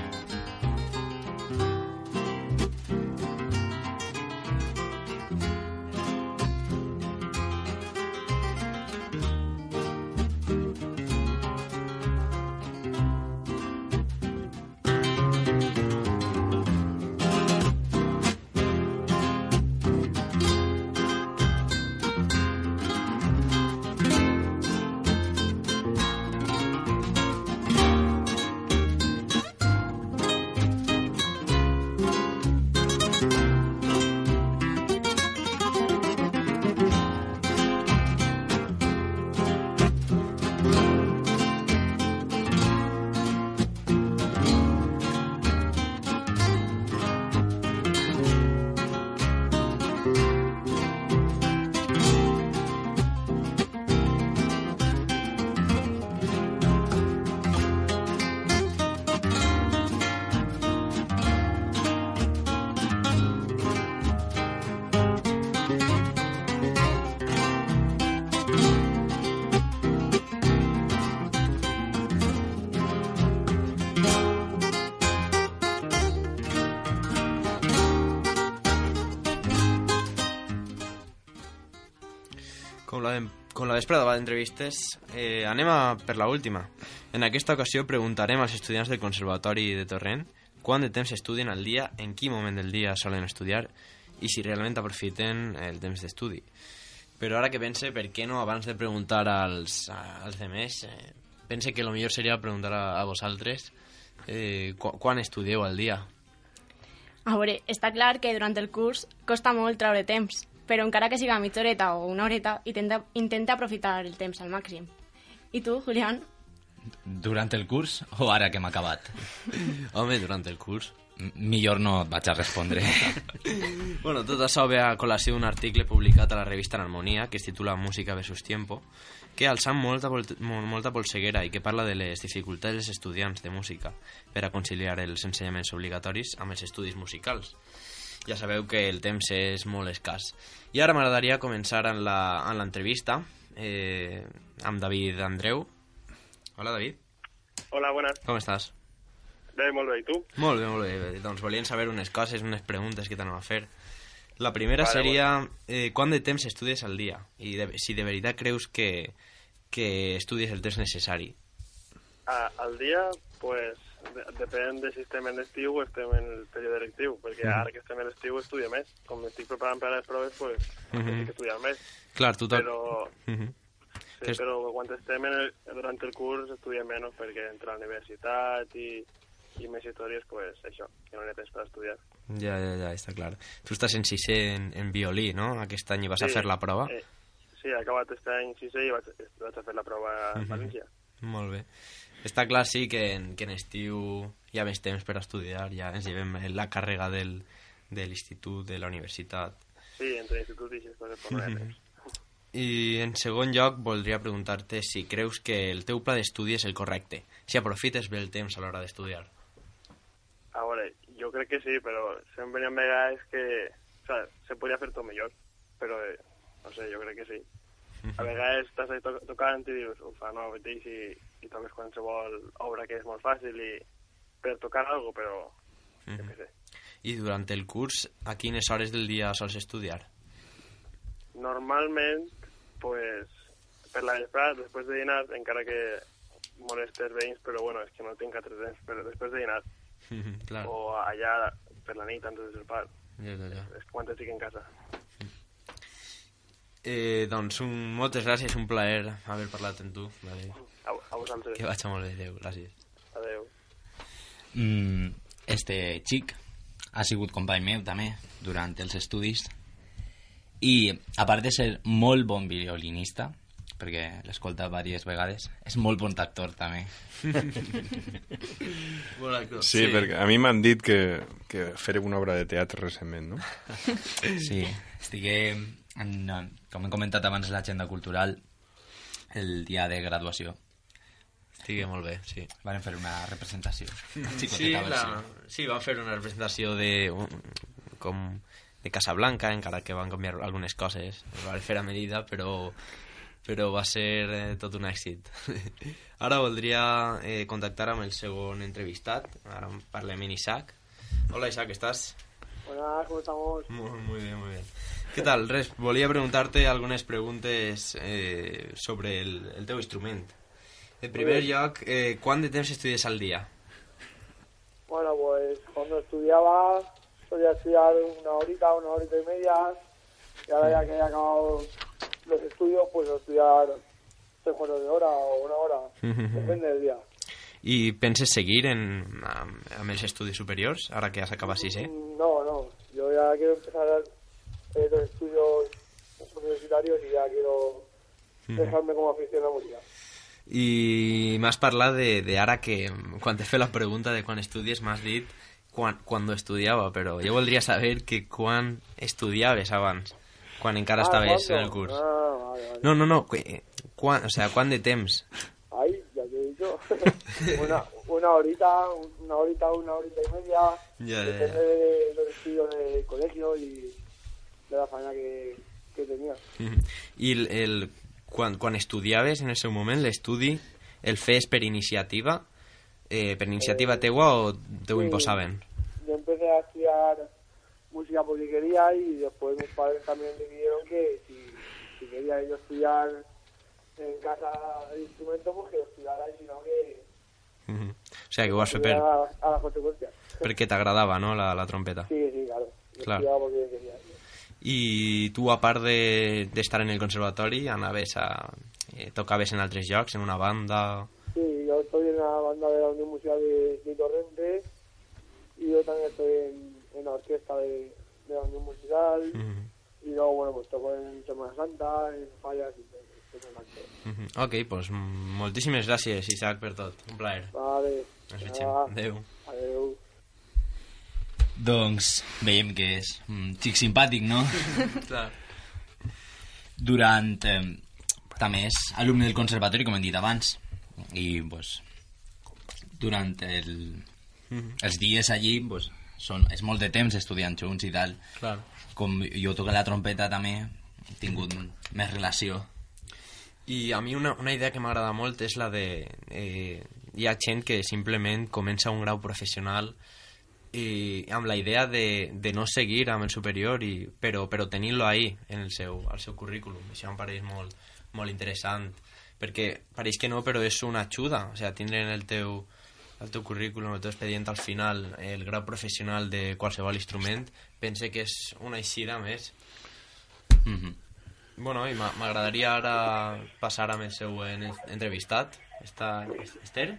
la, vesprada va d'entrevistes, eh, anem a per la última. En aquesta ocasió preguntarem als estudiants del Conservatori de Torrent quant de temps estudien al dia, en quin moment del dia solen estudiar i si realment aprofiten el temps d'estudi. Però ara que pense, per què no abans de preguntar als, als demés, eh, pense que el millor seria preguntar a, a vosaltres eh, qu quan estudieu al dia. A veure, està clar que durant el curs costa molt treure temps, però encara que siga mitja horeta o una horeta, intenta, intenta aprofitar el temps al màxim. I tu, Julián? Durant el curs o ara que m'ha acabat? Home, durant el curs. M millor no et vaig a respondre. Bueno, tot això ve a col·lació d'un article publicat a la revista Harmonia que es titula Música versus Tiempo, que alça molta, vol- mo- molta polseguera i que parla de les dificultats dels estudiants de música per a conciliar els ensenyaments obligatoris amb els estudis musicals. Ja sabeu que el temps és molt escàs. I ara m'agradaria començar en l'entrevista eh, amb David Andreu. Hola, David. Hola, buenas. Com estàs? Bé, molt bé, i tu? Molt bé, molt bé. Doncs volien saber unes coses, unes preguntes que t'anem a fer. La primera Vale, seria eh, quant de temps estudies al dia? I de, si de veritat creus que, que estudies el temps necessari. A, al dia, pues, depèn de si estem en estiu o estem en el període lectiu, perquè Mhm. ara que estem en estiu estudio més. Com m'estic preparant per a les proves, pues, Mhm. estic estudiant més. Clar, tu. Però, Mhm. sí, Que és- però quan estem en el, durant el curs estudiem menys perquè entre la universitat i, i més històries, pues, això, que no n'hi ha temps per estudiar. Ja, ja, ja, està clar. Tu estàs en sisè en, en violí, no? Aquest any vas a Sí, fer la prova. Eh, sí, he acabat aquest any sisè i vaig, vaig a fer la prova a. València. Molt bé. Està clar, sí, que en, que en estiu hi ha més temps per estudiar, ja ens llevem la càrrega del, de l'institut, de la universitat. Sí, entre institut i aquestes coses, no hi ha temps. I en segon lloc voldria preguntar-te si creus que el teu pla d'estudi és el correcte, si aprofites bé el temps a l'hora d'estudiar. A veure, jo crec que sí, però sempre hi ha vegades que... O sea, se podria fer tot millor, però eh, no sé, jo crec que sí. A vegades estàs ahí to tocant i dius, ufa, no, mateix, i, i toques qualsevol obra que és molt fàcil i per tocar algo, però jo què sé. I durant el curs, a quines hores del dia sols estudiar? Normalment, pues, per la vesprada, després de dinar, encara que molestes veïns, però bueno, és que no tinc altre temps, però després de dinar, clar. o allà per la nit, antes de sopar, Ja, ja, ja. és quan estic en casa. Eh, doncs un, moltes gràcies, un plaer haver parlat amb tu. Vale. Vosaltres. Que vaig molt bé, adéu, gràcies. Adéu. Mm, este xic ha sigut company meu també durant els estudis i a part de ser molt bon violinista perquè l'escolta diverses vegades és molt bon actor també Bon actor. Sí, perquè a mi m'han dit que, que faré una obra de teatre recentment, no? Sí, estigué, en, com hem comentat abans, l'agenda cultural el dia de graduació. Estigui molt bé, sí. Van fer una representació. Sí, Xicoteta la, sí, van fer una representació de, com de Casablanca, encara que van canviar algunes coses. Es va fer a medida, però, però va ser eh, tot un èxit. Ara voldria eh, contactar amb el segon entrevistat. Ara parlem amb Isaac. Hola, Isaac, ¿estás? Buenas, ¿cómo estamos? Muy, muy bien, muy bien. ¿Qué tal? Res, volia preguntar-te algunes preguntes eh, sobre el, el teu instrument. En primer lloc, eh, quant de temps estudies al dia? Bueno, pues cuando estudiaba solía estudiar una horita, una horita y media, y ahora ya que he acabado los estudios, pues estudiar tres cuartos de hora o una hora, depende del día. I penses seguir en, amb, els estudis superiors, ara que has acabat sisè? No, no, yo ya quiero empezar eh, los estudios universitarios y ya quiero dejarme como afición a la música. I m'has parlat de, de ara que, quan t'he fet la pregunta de quan estudies, m'has dit quan, quan estudiava, però jo voldria saber que quan estudiaves abans, quan encara Ah, estaves ¿cuándo? en el curs. Ah, vale, vale. No, no, no, quan, o sea, quan de temps? Ahí, ya te he dicho. una, una horita, una horita, una horita y media. Ya, ya, depende de los estudios del colegio y de la faena que, que tenía. El, el, quan, quan estudiaves en el seu moment, l'estudi el fes per iniciativa, eh, per iniciativa teua o te ho sí. imposaven? Yo empecé a estudiar música porque quería y después mis padres también decidieron que si, si quería yo estudiar en casa el instrumento, pues que lo estudiara y si no que. O sigui, que ho vas fer per, a, a las consecuencias. perquè t'agradava, no?, la, la trompeta. Sí, sí, claro. Yo Claro. estudiaba porque quería. I tu, a part de- d'estar en el conservatori, anaves a... Eh, tocaves en altres llocs, en una banda... Sí, yo estoy en la banda de la Unión Musical de, de Torrente y yo también estoy en, en la orquesta de, de la Unión Musical y luego, bueno, pues toco en Semana Santa, en fallas y el acto. Mhm. Ok, doncs moltíssimes gràcies, Isaac, per tot. Un plaer. Vale. Ens. Ah, Adéu. Adéu. Doncs veiem que és un xic simpàtic, no? Clar. Durant... Eh, també és alumne del conservatori, com hem dit abans, i pues, durant el, Mhm. els dies allí pues, són, és molt de temps estudiant junts i tal. Clar. Com jo toco la trompeta també, he tingut més relació. I a mi una, una idea que m'agrada molt és la de... Eh, hi ha gent que simplement comença un grau professional i amb la idea de, de no seguir amb el superior i, però, però tenint-lo ahí en el seu, al seu currículum això em pareix molt, molt interessant perquè pareix que no però és una ajuda o sigui, tindre en el teu, el teu currículum, el teu expedient al final el grau professional de qualsevol instrument pense que és una eixida més mm -hmm. Bueno, i m'a- m'agradaria ara passar amb el següent entrevistat. Està Esther?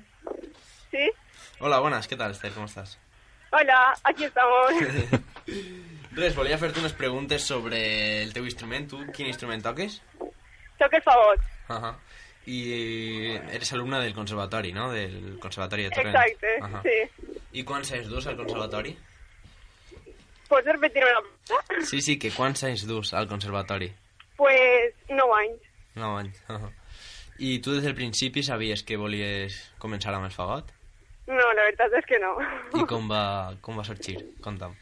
Sí. Hola, buenas, ¿qué tal, Esther? ¿Cómo estás? Hola, aquí estamos. Res, volia fer-te unes preguntes sobre el teu instrument. Tu quin instrument toques? Soc el fagot. Uh -huh. I eres alumna del conservatori, no? Del conservatori de Torrent. Exacte, Ahà. sí. I quants anys dus al conservatori? Pots repetir-me la pregunta? Sí, sí, que quants anys dus al conservatori? Pues 9 anys. No anys. Ahà. I tu des del principi sabies que volies començar amb el fagot? No, la veritat és que no. I com va, com va sorgir? Conta'm.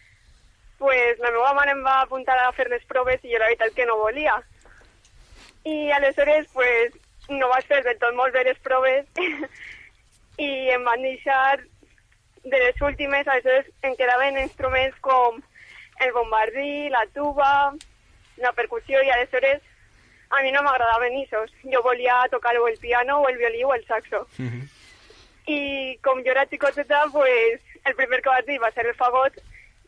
Pues la meva mare em va apuntar a fer les proves i jo la veritat que no volia. I aleshores, pues, no vaig fer del tot molt bé les proves i em van deixar de les últimes, aleshores em quedaven instruments com el bombardí, la tuba, la percussió i aleshores a mi no m'agradaven isos. Jo volia tocar o el piano o el violí o el saxo. I com jo era xicoteta, pues, el primer que vaig dir va ser el fagot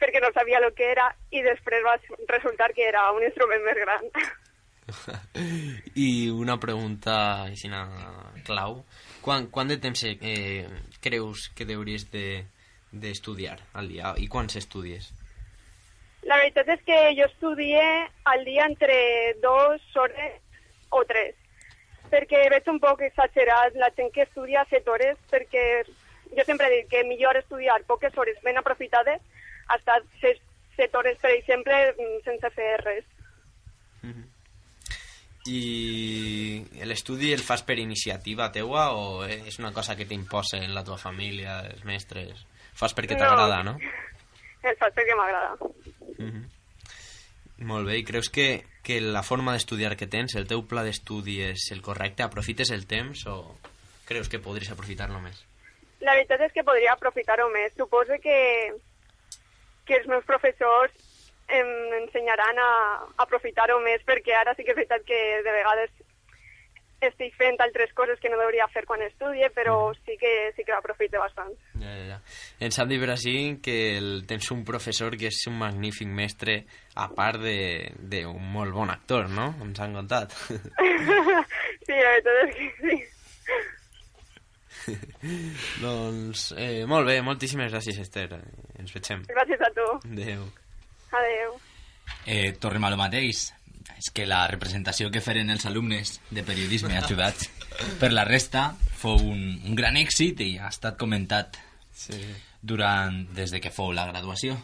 perquè no sabia el que era i després va resultar que era un instrument més gran. I una pregunta així clau. Quan, quant de temps eh, creus que hauries de d'estudiar al dia? I quants estudies? La veritat és que jo estudie al dia entre dues hores o tres, perquè veig un poc exagerat la gent que estudia set hores, perquè jo sempre dic que millor estudiar poques hores ben aprofitades a estar set, set hores, per exemple, mm, sense fer res. I l'estudi el fas per iniciativa teua o és una cosa que t'imposen la teva família, els mestres? Fas perquè No. t'agrada, no? El faig perquè m'agrada. Mhm. Molt bé, i creus que, que la forma d'estudiar que tens, el teu pla d'estudi és el correcte? Aprofites el temps o creus que podries aprofitar-lo més? La veritat és que podria aprofitar-ho més. Suposo que, que els meus professors em ensenyaran a aprofitar-ho més perquè ara sí que és veritat que de vegades estic fent altres coses que no hauria fer quan estudie, però sí que sí que aprofito bastant. Ja, ja, ja. Ens han dit per així que el, tens un professor que és un magnífic mestre, a part de- d'un molt bon actor, no? Ens han contat. sí, la veritat és que sí. doncs, eh, molt bé, moltíssimes gràcies, Esther. Ens veiem. Gràcies a tu. Adéu. Adéu. Eh, tornem a lo mateix. És que la representació que feren els alumnes de periodisme ajudats per la resta fou un, un gran èxit i ha estat comentat sí. durant, des de que fou la graduació.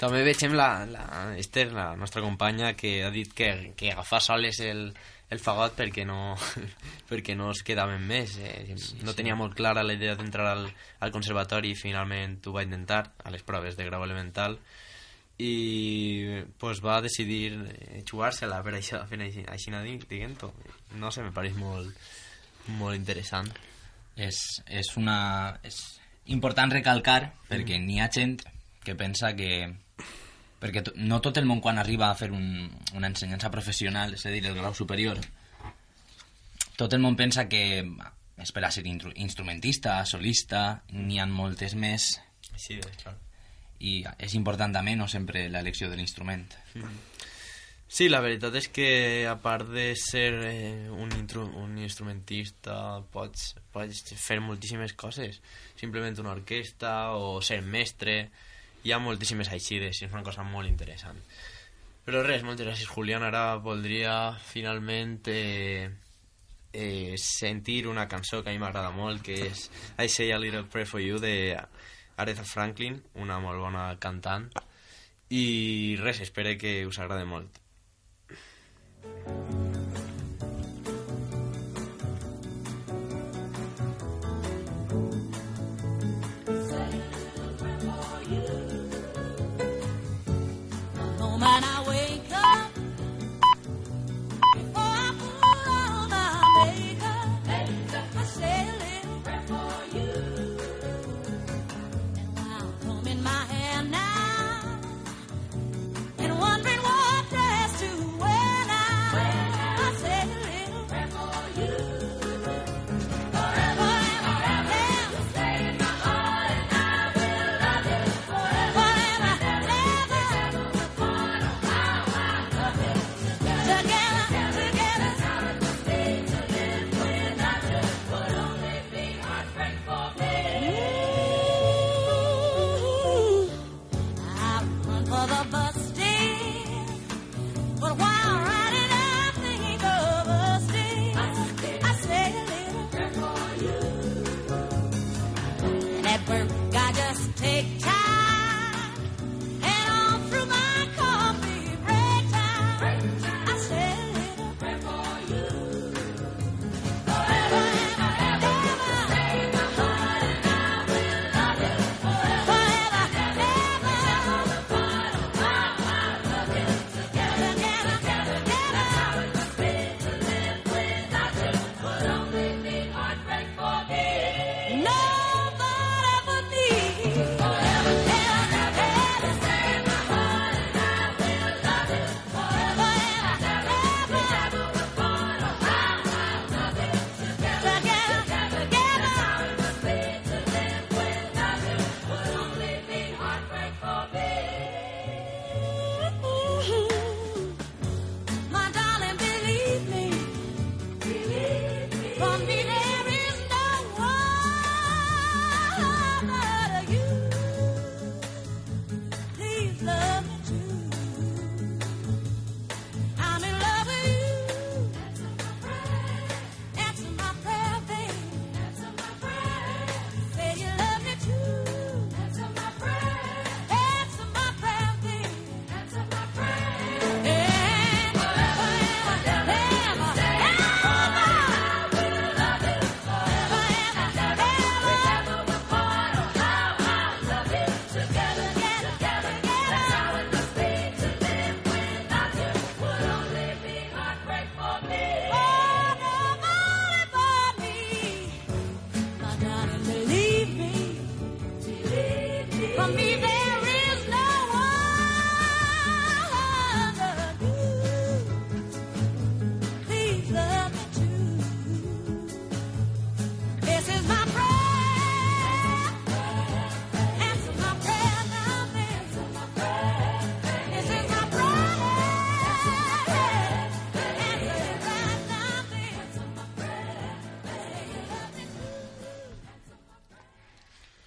També veiem la, la Esther, la nostra companya, que ha dit que, que agafar soles el, el fagot perquè no, perquè no es quedaven més. Eh? No tenia molt clara la idea d'entrar al, al conservatori i finalment ho va intentar a les proves de grau elemental i pues, va decidir eh, jugar-se-la per això, fent així, així diguent-ho. No sé, me pareix molt, molt interessant. És, és una... És important recalcar, perquè n'hi ha gent que pensa que... Perquè no tot el món quan arriba a fer un, una ensenyança professional, és a dir, el grau superior, tot el món pensa que és per a ser instrumentista, solista, n'hi ha moltes més, Sí, clar. I és important també no sempre l'elecció de l'instrument. Sí, la veritat és que a part de ser eh, un, un instrumentista pots, pots fer moltíssimes coses. Simplement una orquestra o ser mestre. Hi ha moltíssimes eixides i és una cosa molt interessant. Però res, moltes gràcies Julián. Ara voldria finalment eh, eh, sentir una cançó que a mi m'agrada molt que és I Say a Little Prayer for You de Aretha Franklin una molt bona cantant. I res, espero que us agrade molt. moment I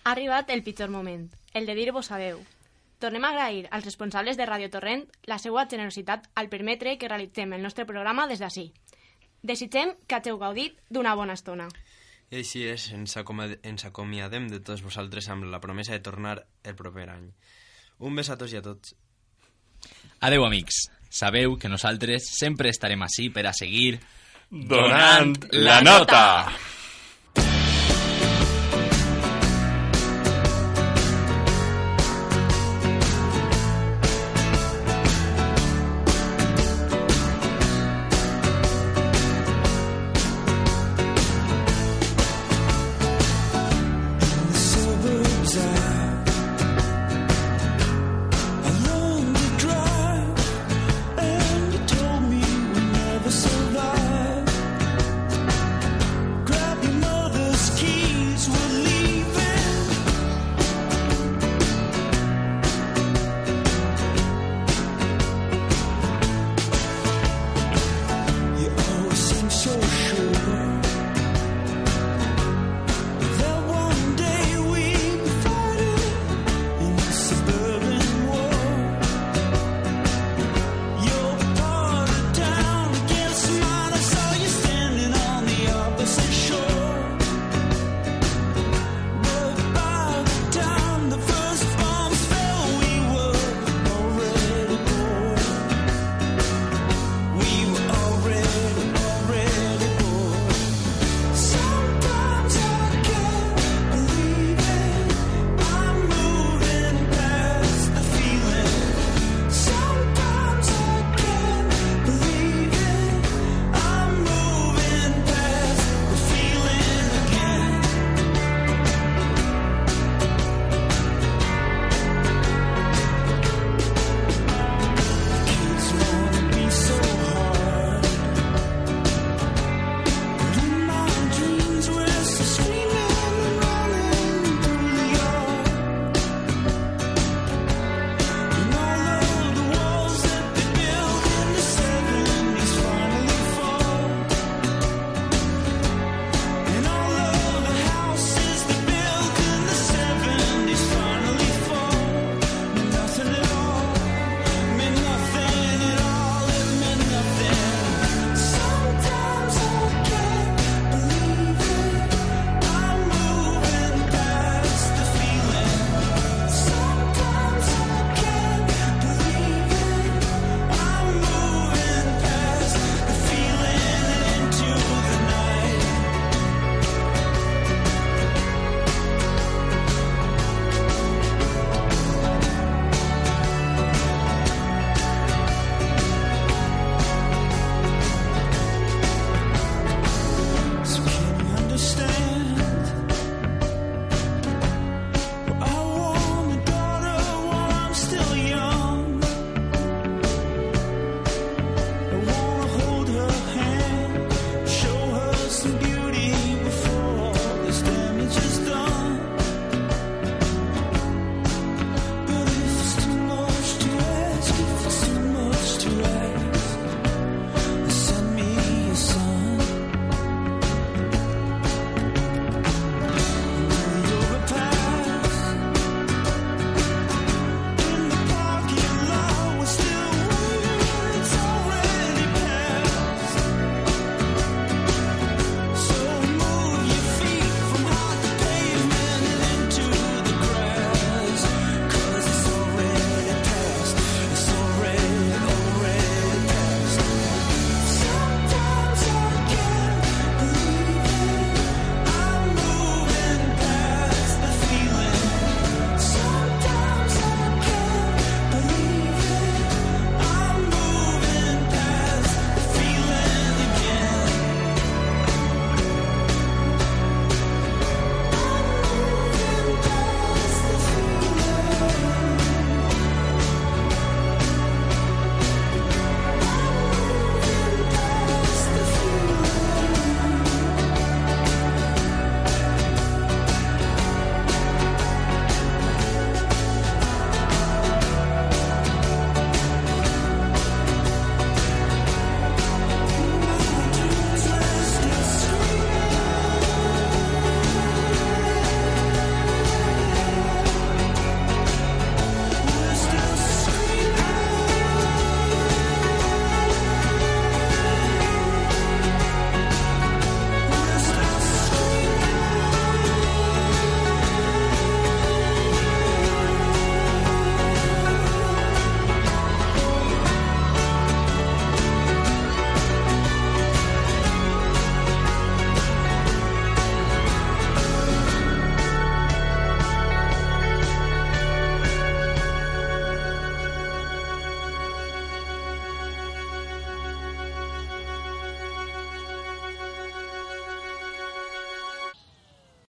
Ha arribat el pitjor moment, el de dir-vos adeu. Tornem a agrair als responsables de Radio Torrent la seva generositat al permetre que realitzem el nostre programa des d'ací. Desitgem que hagueu gaudit d'una bona estona. I així és, ens, ens acomiadem de tots vosaltres amb la promesa de tornar el proper any. Un bes a tots i a tots. Adeu, amics. Sabeu que nosaltres sempre estarem així per a seguir... Donant la nota! La nota.